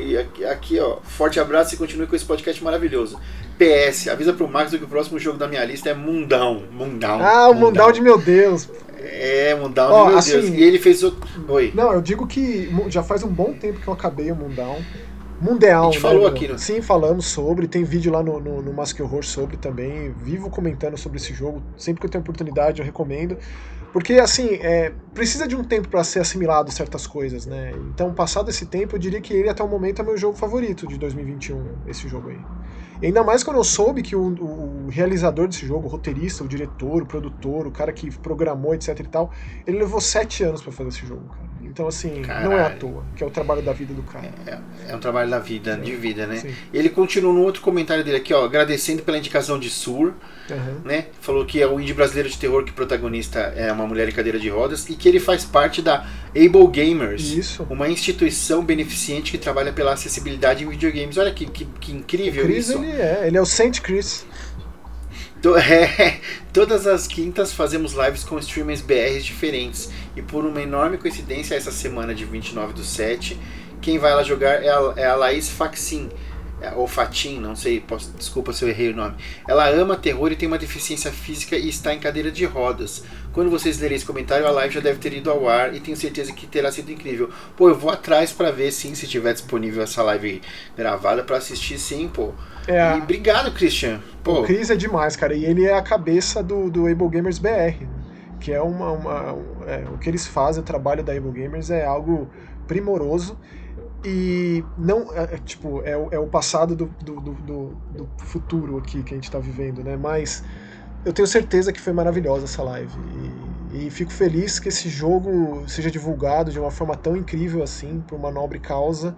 E aqui, aqui, ó, forte abraço e continue com esse podcast maravilhoso. PS, avisa pro Max que o próximo jogo da minha lista é Mundão. Mundão. Ah, o Mundão, Mundão de meu Deus. É, Mundão de meu assim, Deus. E ele fez o. Oi. Não, eu digo que já faz um bom tempo que eu acabei o Mundão. Mundial. A gente né, falou aqui, né? Sim, falamos sobre. Tem vídeo lá no, no, no Mask Horror sobre também. Vivo comentando sobre esse jogo. Sempre que eu tenho oportunidade, eu recomendo. Porque, assim, é, precisa de um tempo para ser assimilado certas coisas, né? Então, passado esse tempo, eu diria que ele até o momento é meu jogo favorito de 2021, esse jogo aí. E ainda mais quando eu soube que o, o, realizador desse jogo, o roteirista, o diretor, o produtor, o cara que programou, etc e tal, ele levou sete anos para fazer esse jogo, cara. Então, assim, Caralho. não é à toa, que é o trabalho da vida do cara. É, é um trabalho da vida, Sim. de vida, né? Sim. Ele continua no outro comentário dele aqui, ó, agradecendo pela indicação de Sur, uhum. né? Falou que é o indie brasileiro de terror que o protagonista é uma mulher em cadeira de rodas e que ele faz parte da Able Gamers, isso. uma instituição beneficente que trabalha pela acessibilidade em videogames. Olha que, que, que incrível o Chris, isso. Ele é, ele é o Saint Chris. É, todas as quintas fazemos lives com streamers BRs diferentes. E por uma enorme coincidência, essa semana de 29 do 7, quem vai lá jogar é a, é a Laís Faxin é, ou Fatin, não sei, posso, desculpa se eu errei o nome. Ela ama terror e tem uma deficiência física e está em cadeira de rodas. Quando vocês lerem esse comentário, a live já deve ter ido ao ar e tenho certeza que terá sido incrível. Pô, eu vou atrás para ver sim se tiver disponível essa live gravada para assistir sim, pô. É, e obrigado, Christian. Pô. O Chris é demais, cara, e ele é a cabeça do, do Able Gamers BR, que é uma, uma é, o que eles fazem, o trabalho da Able Gamers é algo primoroso e não, é, é, tipo, é, é o passado do, do, do, do, futuro aqui que a gente está vivendo, né? Mas eu tenho certeza que foi maravilhosa essa live. E, e, fico feliz que esse jogo seja divulgado de uma forma tão incrível assim, por uma nobre causa,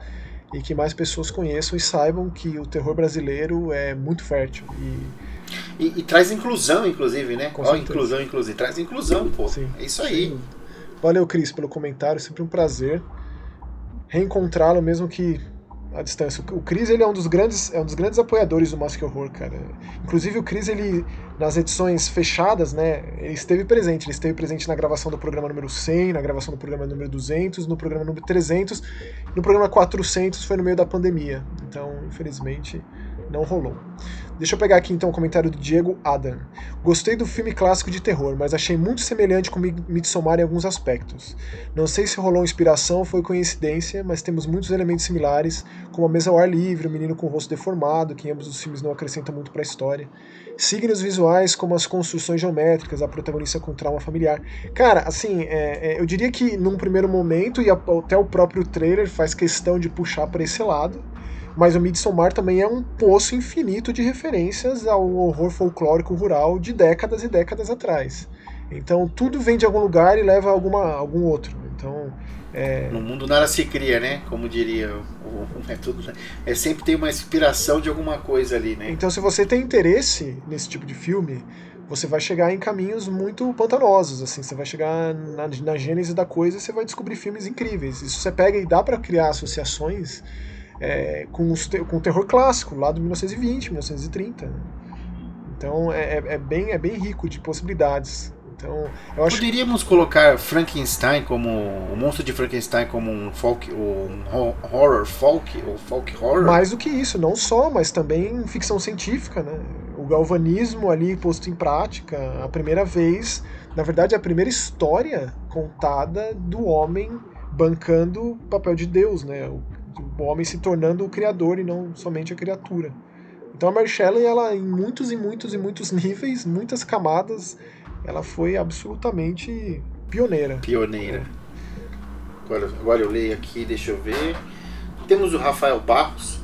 e que mais pessoas conheçam e saibam que o terror brasileiro é muito fértil. E, e, e traz inclusão, inclusive, né? Com Ó, inclusão, inclusive. Traz inclusão, pô. Sim, é isso aí. Sim. Valeu, Cris, pelo comentário. Sempre um prazer reencontrá-lo, mesmo que à distância. O Chris ele é um dos grandes é um dos grandes apoiadores do Mask Horror, cara. Inclusive o Chris ele nas edições fechadas, né, ele esteve presente, ele esteve presente na gravação do programa número 100, na gravação do programa número 200, no programa número 300, no programa 400 foi no meio da pandemia. Então, infelizmente, não rolou. Deixa eu pegar aqui então o comentário do Diego Adam. Gostei do filme clássico de terror, mas achei muito semelhante com Midsommar em alguns aspectos. Não sei se rolou inspiração ou foi coincidência, mas temos muitos elementos similares, como a mesa ao ar livre, o menino com o rosto deformado, que em ambos os filmes não acrescenta muito para a história. Signos visuais, como as construções geométricas, a protagonista com trauma familiar. Cara, assim, é, é, eu diria que num primeiro momento, e até o próprio trailer faz questão de puxar para esse lado, mas o Midsommar também é um poço infinito de referências ao horror folclórico rural de décadas e décadas atrás. Então tudo vem de algum lugar e leva a alguma, algum outro. Então É... No mundo nada se cria, né? Como diria o. Né? É sempre tem uma inspiração de alguma coisa ali, né? Então, se você tem interesse nesse tipo de filme, você vai chegar em caminhos muito pantanosos, assim, você vai chegar na, na gênese da coisa e você vai descobrir filmes incríveis. Isso você pega e dá para criar associações é, com, os, com o terror clássico, lá do 1920, 1930. Né? Então é, é, é, bem, é bem rico de possibilidades. Então, eu acho Poderíamos colocar Frankenstein como o monstro de Frankenstein como um folk, um horror folk ou folk horror. Mais do que isso, não só, mas também ficção científica, né? O galvanismo ali posto em prática, a primeira vez, na verdade, a primeira história contada do homem bancando o papel de Deus, né? O, o homem se tornando o criador e não somente a criatura. Então a Mary Shelley, ela em muitos e muitos e muitos níveis, muitas camadas, ela foi absolutamente pioneira. Pioneira. Agora, agora eu leio aqui, deixa eu ver. Temos o Rafael Barros,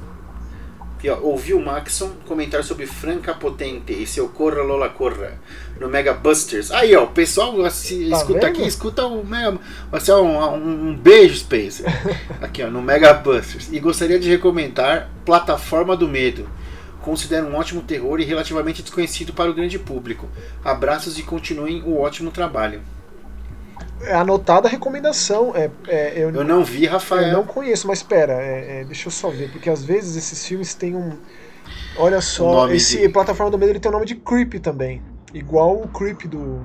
que ó, ouviu o Maxon comentar sobre Franca Potente e seu Corra Lola Corra no Mega Busters. Aí, ó, o pessoal assim, tá escuta vendo? aqui, escuta o Mega. Assim, um, um, um beijo, Space. aqui, ó, no Mega Busters. E gostaria de recomendar Plataforma do Medo considero um ótimo terror e relativamente desconhecido para o grande público. Abraços e continuem o ótimo trabalho. É anotada a recomendação. É, é, eu, eu não vi, Rafael. Eu não conheço, mas espera, é, é, deixa eu só ver, porque às vezes esses filmes têm um. Olha só, esse de... Plataforma do Medo ele tem o nome de Creep também. Igual o Creep do.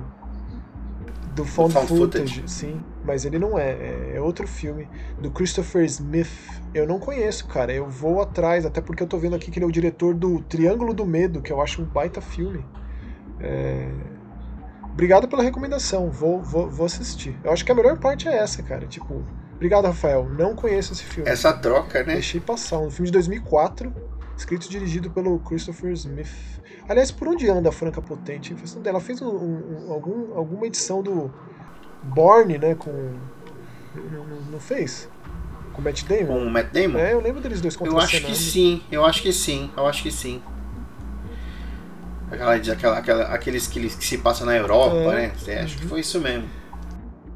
Do Found, Found footage, footage, sim. Mas ele não é, é, é outro filme. Do Christopher Smith. Eu não conheço, cara. Eu vou atrás, até porque eu tô vendo aqui que ele é o diretor do Triângulo do Medo, que eu acho um baita filme. É... Obrigado pela recomendação. Vou, vou, vou assistir. Eu acho que a melhor parte é essa, cara. Tipo, obrigado, Rafael. Não conheço esse filme. Essa troca, né? Deixei passar. Um filme de 2004, escrito e dirigido pelo Christopher Smith. Aliás, por onde anda a Franca Potente? Ela fez um, um, algum, alguma edição do Born, né? Com. Não, não fez? Com o Matt Damon? Com o Matt Damon? É, eu lembro deles dois Eu acho que sim, eu acho que sim, eu acho que sim. Aquela, aquela, aquela, aqueles que, que se passam na Europa, é. né? É, acho que foi isso mesmo.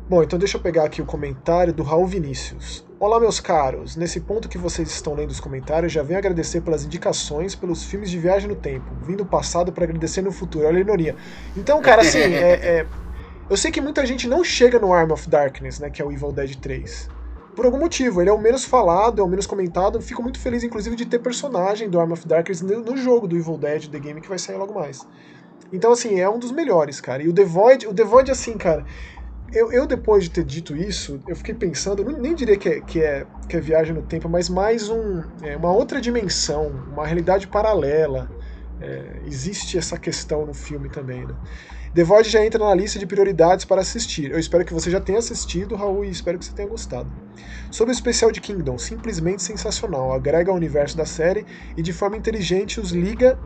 Bom, então deixa eu pegar aqui o comentário do Raul Vinícius. Olá, meus caros. Nesse ponto que vocês estão lendo os comentários, já venho agradecer pelas indicações, pelos filmes de viagem no tempo. Vindo passado para agradecer no futuro. Olha a ironia. Então, cara, assim, é, é, eu sei que muita gente não chega no Arm of Darkness, né, que é o Evil Dead 3 por algum motivo. Ele é o menos falado, é o menos comentado. Fico muito feliz, inclusive, de ter personagem do Arm of Darkness no jogo do Evil Dead, The Game, que vai sair logo mais. Então, assim, é um dos melhores, cara. E o The Void, o The Void, assim, cara. Eu, eu depois de ter dito isso, eu fiquei pensando, eu nem diria que é, que é, que é viagem no tempo, mas mais um, é, uma outra dimensão, uma realidade paralela. É, existe essa questão no filme também, né? The Void já entra na lista de prioridades para assistir. Eu espero que você já tenha assistido, Raul, e espero que você tenha gostado. Sobre o especial de Kingdom, simplesmente sensacional. Agrega ao universo da série e de forma inteligente os liga,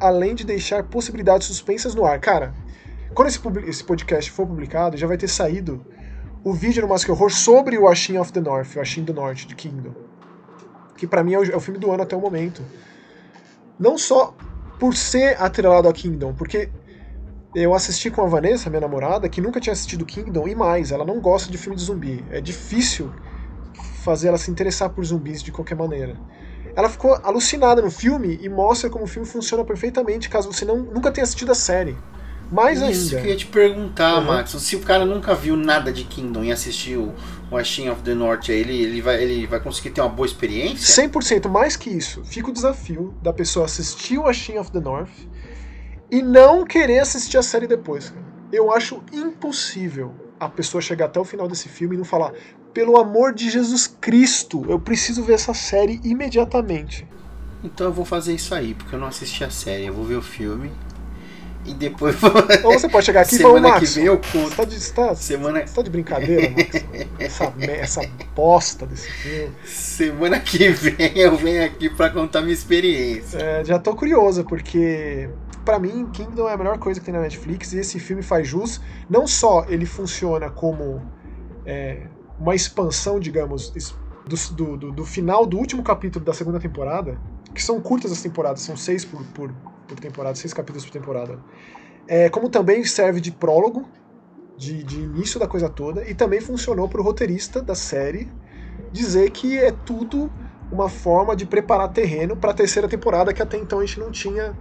além de deixar possibilidades suspensas no ar. Cara, quando esse, esse podcast for publicado, já vai ter saído o vídeo no Mask Horror sobre o Ashin of the North, o Ashin do Norte, de Kingdom. Que para mim é o, é o filme do ano até o momento. Não só por ser atrelado a Kingdom, porque eu assisti com a Vanessa, minha namorada, que nunca tinha assistido Kingdom e mais, ela não gosta de filme de zumbi. É difícil fazer ela se interessar por zumbis de qualquer maneira. Ela ficou alucinada no filme e mostra como o filme funciona perfeitamente caso você não, nunca tenha assistido a série. Mais Isso ainda. Isso que eu ia te perguntar, uhum. Max. Se o cara nunca viu nada de Kingdom e assistiu o Ashin of the North, ele, ele, vai, ele vai conseguir ter uma boa experiência? 100% mais que isso. Fica o desafio da pessoa assistir o Ashin of the North e não querer assistir a série depois. Eu acho impossível a pessoa chegar até o final desse filme e não falar: pelo amor de Jesus Cristo, eu preciso ver essa série imediatamente. Então eu vou fazer isso aí, porque eu não assisti a série. Eu vou ver o filme e depois Ou você pode chegar aqui e falar, Max, que vem eu conto. Você tá de, você tá, Semana... você tá de brincadeira, Max? essa, essa bosta desse filme. Semana que vem eu venho aqui para contar minha experiência. É, já tô curioso, porque para mim, Kingdom é a melhor coisa que tem na Netflix e esse filme faz jus. Não só ele funciona como é, uma expansão, digamos, do, do, do, final do último capítulo da segunda temporada, que são curtas as temporadas, são seis por, por, por temporada, seis capítulos por temporada. É, como também serve de prólogo, de, de início da coisa toda, e também funcionou para o roteirista da série dizer que é tudo uma forma de preparar terreno para a terceira temporada que até então a gente não tinha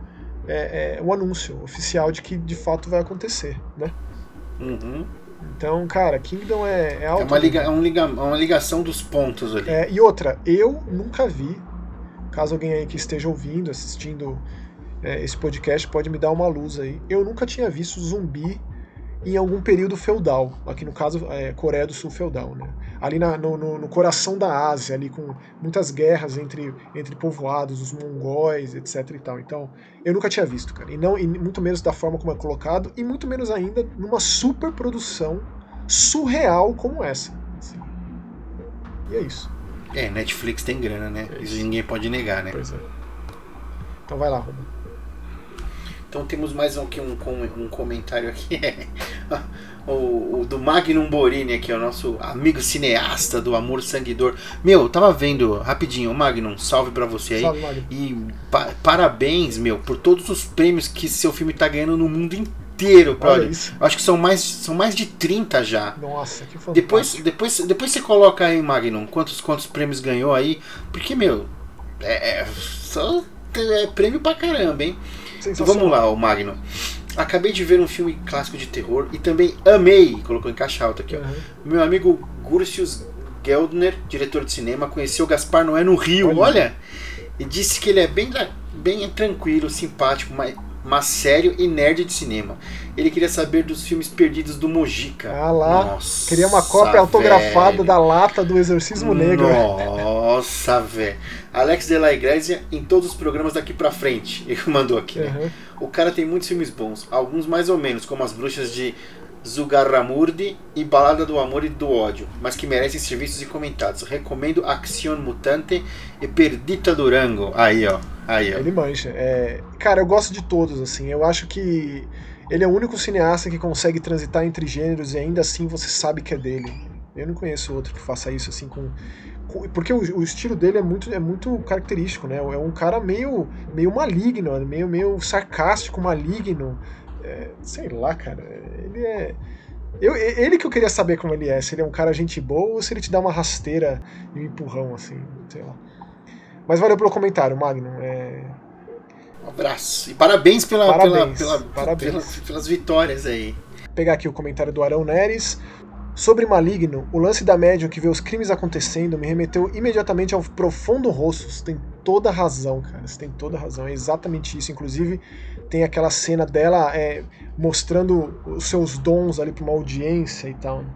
é, é, um anúncio oficial de que de fato vai acontecer, né? Uhum. Então, cara, Kingdom é, é alto. É uma, liga, é um liga, uma ligação dos pontos ali. É, e outra, eu nunca vi, caso alguém aí que esteja ouvindo, assistindo é, esse podcast, pode me dar uma luz aí. Eu nunca tinha visto zumbi em algum período feudal, aqui no caso é, Coreia do Sul feudal, né? Ali na, no, no, coração da Ásia, ali com muitas guerras entre, entre povoados, os mongóis, etc e tal. Então, eu nunca tinha visto, cara, e não e muito menos da forma como é colocado e muito menos ainda numa super produção surreal como essa. Assim. E é isso. É, Netflix tem grana, né? É isso. isso ninguém pode negar, né? Pois é. Então vai lá, Roma. Então temos mais um, um, um comentário aqui. o, o, do Magnum Borini aqui, o nosso amigo cineasta do Amor Sanguidor. Meu, tava vendo rapidinho, Magnum, salve para você aí. Salve, E pa parabéns, meu, por todos os prêmios que seu filme tá ganhando no mundo inteiro, brother. Acho que são mais, são mais de 30 já. Nossa, que fantástico. Depois, depois, depois você coloca aí, Magnum, quantos, quantos prêmios ganhou aí. Porque, meu, é, é só é prêmio pra caramba, hein? Então vamos lá, o Magno. Acabei de ver um filme clássico de terror e também amei, colocou em caixa alta aqui, ó. Uhum. Meu amigo Gursius Geldner, diretor de cinema, conheceu Gaspar Noé no Rio, olha. olha, e disse que ele é bem, bem tranquilo, simpático, mas mas sério e nerd de cinema. Ele queria saber dos filmes perdidos do Mojica. Ah lá, Nossa, queria uma cópia autografada da lata do Exorcismo Negro. Nossa, velho. Alex de la Iglesia em todos os programas daqui pra frente. Ele mandou aqui, né? Uhum. O cara tem muitos filmes bons, alguns mais ou menos, como As Bruxas de Zugarramurdi e Balada do Amor e do Ódio, mas que merecem serviços e comentados. Recomendo Action Mutante e Perdita Durango. Aí, ó. Aí, ó. Ele mancha. É... Cara, eu gosto de todos, assim. Eu acho que ele é o único cineasta que consegue transitar entre gêneros e ainda assim você sabe que é dele. Eu não conheço outro que faça isso assim com. Porque o, o estilo dele é muito, é muito característico, né? É um cara meio, meio maligno, meio, meio sarcástico, maligno. É, sei lá, cara. Ele é. Eu, ele que eu queria saber como ele é, se ele é um cara gente boa ou se ele te dá uma rasteira e um empurrão, assim, sei lá. Mas valeu pelo comentário, Magnum. É... Um abraço. E parabéns, pela, parabéns, pela, pela, parabéns. Pela, pelas vitórias aí. Vou pegar aqui o comentário do Arão Neres. Sobre Maligno, o lance da médium que vê os crimes acontecendo me remeteu imediatamente ao profundo rosto. Você tem toda razão, cara. Você tem toda razão. É exatamente isso. Inclusive, tem aquela cena dela é, mostrando os seus dons ali para uma audiência e tal. Né?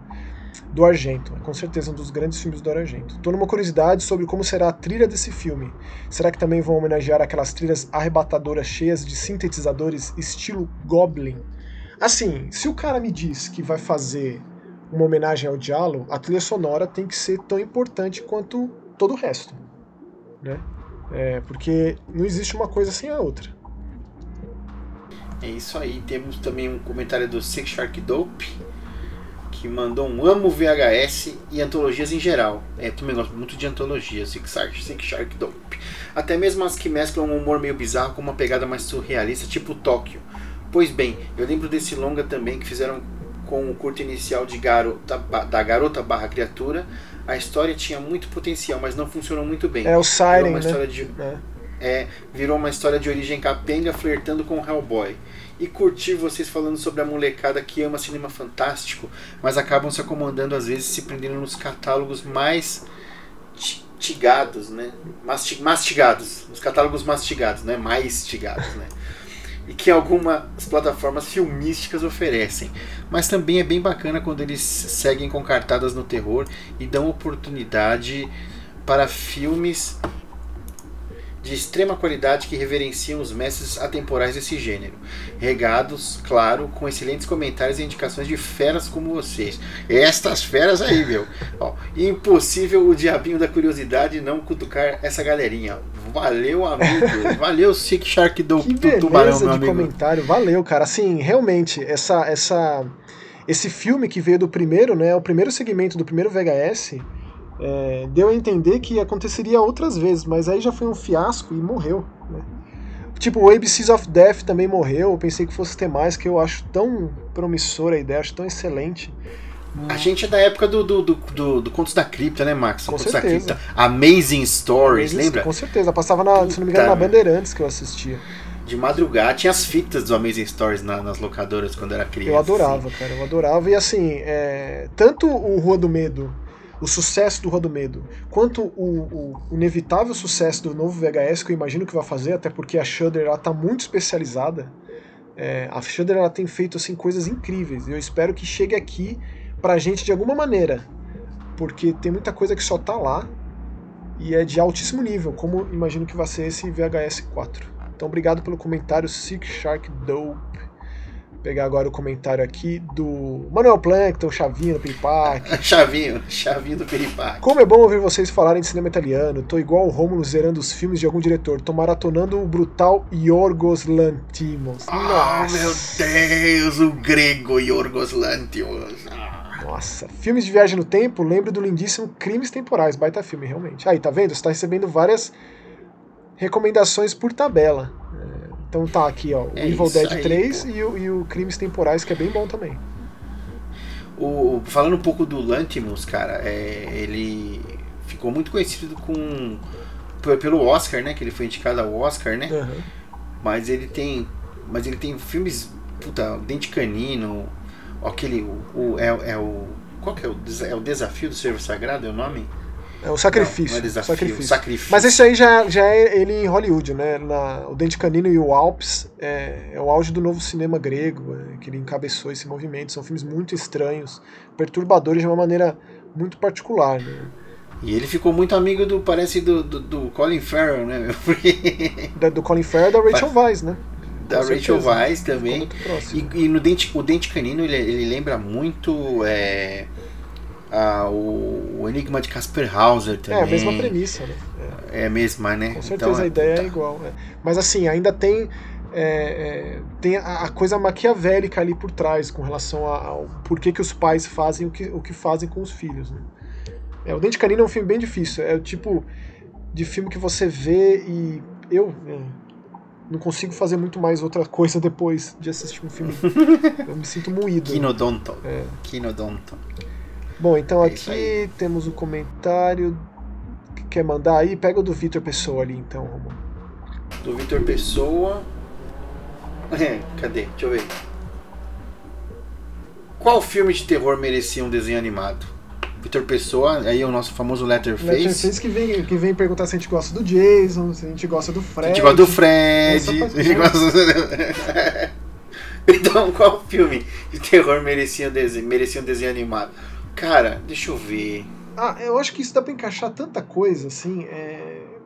Do Argento, com certeza um dos grandes filmes do Argento. Tô numa curiosidade sobre como será a trilha desse filme. Será que também vão homenagear aquelas trilhas arrebatadoras cheias de sintetizadores estilo Goblin? Assim, se o cara me diz que vai fazer uma homenagem ao Diallo, a trilha sonora tem que ser tão importante quanto todo o resto, né? É, porque não existe uma coisa sem a outra. É isso aí. Temos também um comentário do Six Shark Dope que mandou um amo VHS e antologias em geral. É, também gosto muito de antologias, Six Shark, Six Shark Dope. Até mesmo as que mesclam um humor meio bizarro com uma pegada mais surrealista, tipo Tóquio. Pois bem, eu lembro desse longa também que fizeram com o curto inicial de garota, da garota barra criatura, a história tinha muito potencial, mas não funcionou muito bem. É o Siren, uma né? história de, é. é. virou uma história de origem capenga flertando com o Hellboy. E curti vocês falando sobre a molecada que ama cinema fantástico, mas acabam se acomodando às vezes se prendendo nos catálogos mais mastigados, né? mastigados, os catálogos mastigados, né? Mais mastigados, né? E que algumas plataformas filmísticas oferecem. Mas também é bem bacana quando eles seguem com cartadas no terror e dão oportunidade para filmes de extrema qualidade que reverenciam os mestres atemporais desse gênero. Regados, claro, com excelentes comentários e indicações de feras como vocês. Estas feras aí, meu. Ó, impossível o diabinho da curiosidade não cutucar essa galerinha. Valeu, amigo. Valeu, Sick Shark do, que do Tubarão, meu amigo. comentário. Valeu, cara. Assim, realmente, essa, essa, esse filme que veio do primeiro, né? O primeiro segmento do primeiro VHS é, deu a entender que aconteceria outras vezes, mas aí já foi um fiasco e morreu. Né? Tipo, o ABCs of Death também morreu. Eu pensei que fosse ter mais, que eu acho tão promissora a ideia, acho tão excelente. A gente é da época do, do, do, do, do Contos da Cripta, né, Max? Com Contos certeza. da Cripta. Amazing Stories, Mas, lembra? Com certeza. Passava, na, se não me engano, na Puta, Bandeirantes que eu assistia. De madrugada. Tinha as fitas do Amazing Stories na- nas locadoras quando era criança. Eu adorava, assim. cara, eu adorava. E assim, é, tanto o Rua do Medo, o sucesso do Rua do Medo, quanto o, o inevitável sucesso do novo VHS, que eu imagino que vai fazer, até porque a Shudder ela tá muito especializada. É, a Shudder ela tem feito assim, coisas incríveis. Eu espero que chegue aqui pra gente de alguma maneira. Porque tem muita coisa que só tá lá e é de altíssimo nível, como imagino que vai ser esse VHS 4. Então obrigado pelo comentário, Sick Shark Dope. Vou pegar agora o comentário aqui do Manuel Plankton, Chavinho do Piripaque. Chavinho, chavinho do Piripaque. Como é bom ouvir vocês falarem de cinema italiano. Tô igual o Rômulo zerando os filmes de algum diretor. Tô maratonando o brutal Yorgos Lantimos. Ah, meu Deus, o grego Yorgos Lanthimos. Ah. Nossa, filmes de viagem no tempo, lembro do lindíssimo Crimes Temporais, baita filme, realmente. Aí, tá vendo? Você tá recebendo várias recomendações por tabela. Então tá aqui, ó, o É Evil Dead aí, 3 pô. e o, e o Crimes Temporais, que é bem bom também. O, falando um pouco do Lantimos, cara, é, ele ficou muito conhecido com pelo Oscar, né? Que ele foi indicado ao Oscar, né? Aham. Mas ele tem, mas ele tem filmes, puta, Dente Canino, aquele, o, o- é, é o qual que é o, é o desafio do Servo Sagrado, é o nome? É o sacrifício. Não, não é desafio, sacrifício. sacrifício. Mas esse aí já, já é ele em Hollywood, né? Na, o Dente Canino e o Alps é, é o auge do novo cinema grego, é, que ele encabeçou esse movimento. São filmes muito estranhos, perturbadores de uma maneira muito particular. Né? E ele ficou muito amigo do, parece, do, do, do Colin Farrell, né? Da- do Colin Farrell e da Rachel Weisz, né? da Com Rachel. Weisz também. E, e no dente, o Dente Canino, ele, ele lembra muito é, a- o, o Enigma de Casper Hauser também. É a mesma premissa, né? É. É a mesma, né? Com certeza Então, a ideia tá. é igual. né? Mas assim, ainda tem, é, é, tem a, a coisa maquiavélica ali por trás com relação ao porquê que os pais fazem o que, o que fazem com os filhos. Né? É, o Dente Canino é um filme bem difícil. É o tipo de filme que você vê e eu é, não consigo fazer muito mais outra coisa depois de assistir um filme. eu me sinto moído. Kinodonto. É. Kinodonto. Bom, então É aqui temos o comentário. que Quer mandar aí? Pega o do Vitor Pessoa ali, então, Romulo. Do Vitor Pessoa. É, cadê? Deixa eu ver. Qual filme de terror merecia um desenho animado? Vitor Pessoa, aí é o nosso famoso Letterface. Letterface que vem, que vem perguntar se a gente gosta do Jason, se a gente gosta do A Fred. gente gosta do Fred. A gente gosta... então, qual filme de terror merecia um, desenho, merecia um desenho animado? Cara, deixa eu ver. Ah, eu acho que isso dá pra encaixar tanta coisa, assim. É...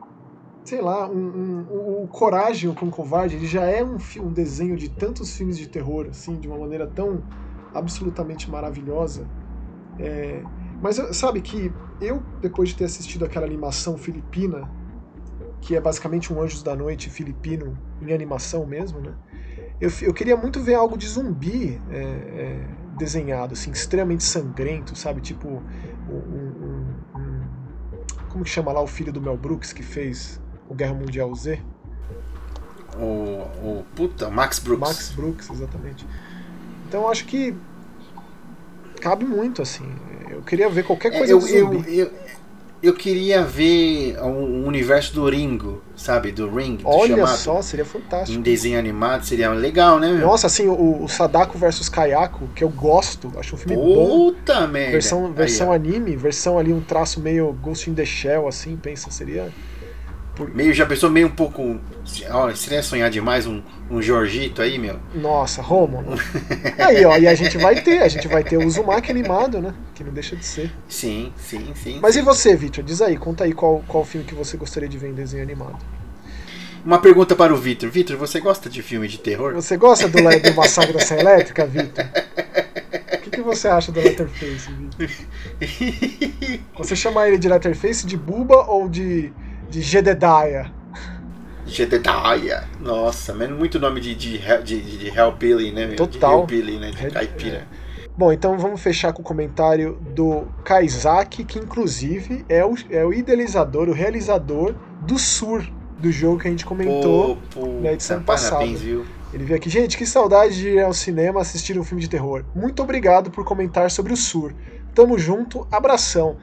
Sei lá, um, um- o, o Coragem, o Covarde, ele já é um, um desenho de tantos filmes de terror, assim, de uma maneira tão absolutamente maravilhosa. É, Mas sabe que eu, depois de ter assistido aquela animação filipina, que é basicamente um Anjos da Noite filipino em animação mesmo, né? Eu, eu queria muito ver algo de zumbi é, é, desenhado, assim, extremamente sangrento, sabe? Tipo, um, um- um- como que chama lá o filho do Mel Brooks que fez o Guerra Mundial Z? O, o puta, Max Brooks. Max Brooks, exatamente. Então eu acho que cabe muito, assim. Eu queria ver qualquer É, coisa eu, de eu, zumbi. eu, eu queria ver o o universo do Ringo, sabe? Do Ring, do Olha chamado. só, seria Em fantástico. desenho animado, seria legal, né, meu? Nossa, assim, o, o Sadako versus Kayako, que eu gosto, acho um filme bom. Puta merda. Versão, Aí, versão ó. anime, versão ali, um traço meio Ghost in the Shell, assim, pensa, seria. Meio, já pensou meio um pouco. Olha, seria sonhar demais um, um Jorgito aí, meu? Nossa, Romulo. Aí, ó, e a gente vai ter, a gente vai ter o Uzumaki animado, né? Que não deixa de ser. Sim, sim, sim. Mas e você, Victor? Diz aí, conta aí qual, qual filme que você gostaria de ver em desenho animado. Uma pergunta para o Vitor. Vitor, você gosta de filme de terror? Você gosta do, do Massacre da Serra Elétrica, Victor? O que, que você acha do Letterface, Victor? Você chama ele de Letterface, de Buba ou de, de Jedediah? Jedediah. Nossa, mas muito nome de, de, de, de Hellbilly, né, meu? Total. De Hellbilly, né? De caipira. Bom, então vamos fechar com o comentário do Kaizaki, que inclusive é o, é o idealizador, o realizador do Sur, do jogo que a gente comentou Pô, pô, na edição passada. Ele veio aqui, gente, que saudade de ir ao cinema assistir um filme de terror. Muito obrigado por comentar sobre o Sur. Tamo junto, abração.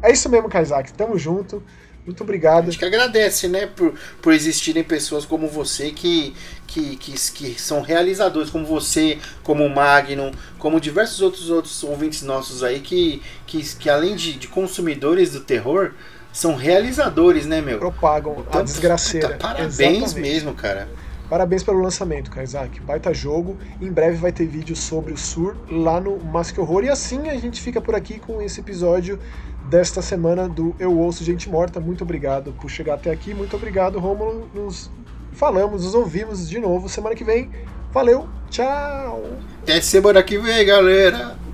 É isso mesmo, Kaisak, tamo junto. Muito A obrigado. gente que agradece, né, por, por existirem pessoas como você que, que, que, que são realizadores, como você, como o Magnum, como diversos outros outros ouvintes nossos aí que, que, que além de, de consumidores do terror, são realizadores, né, meu? Propagam a Então, desgraceira. puta, parabéns Exatamente. mesmo, cara. Parabéns pelo lançamento, Kaisak. Baita jogo. Em breve vai ter vídeo sobre o Sur lá no Mask Horror. E assim a gente fica por aqui com esse episódio desta semana do Eu Ouço Gente Morta. Muito obrigado por chegar até aqui. Muito obrigado, Rômulo. Nos falamos, nos ouvimos de novo semana que vem. Valeu, tchau! Até semana que vem, galera!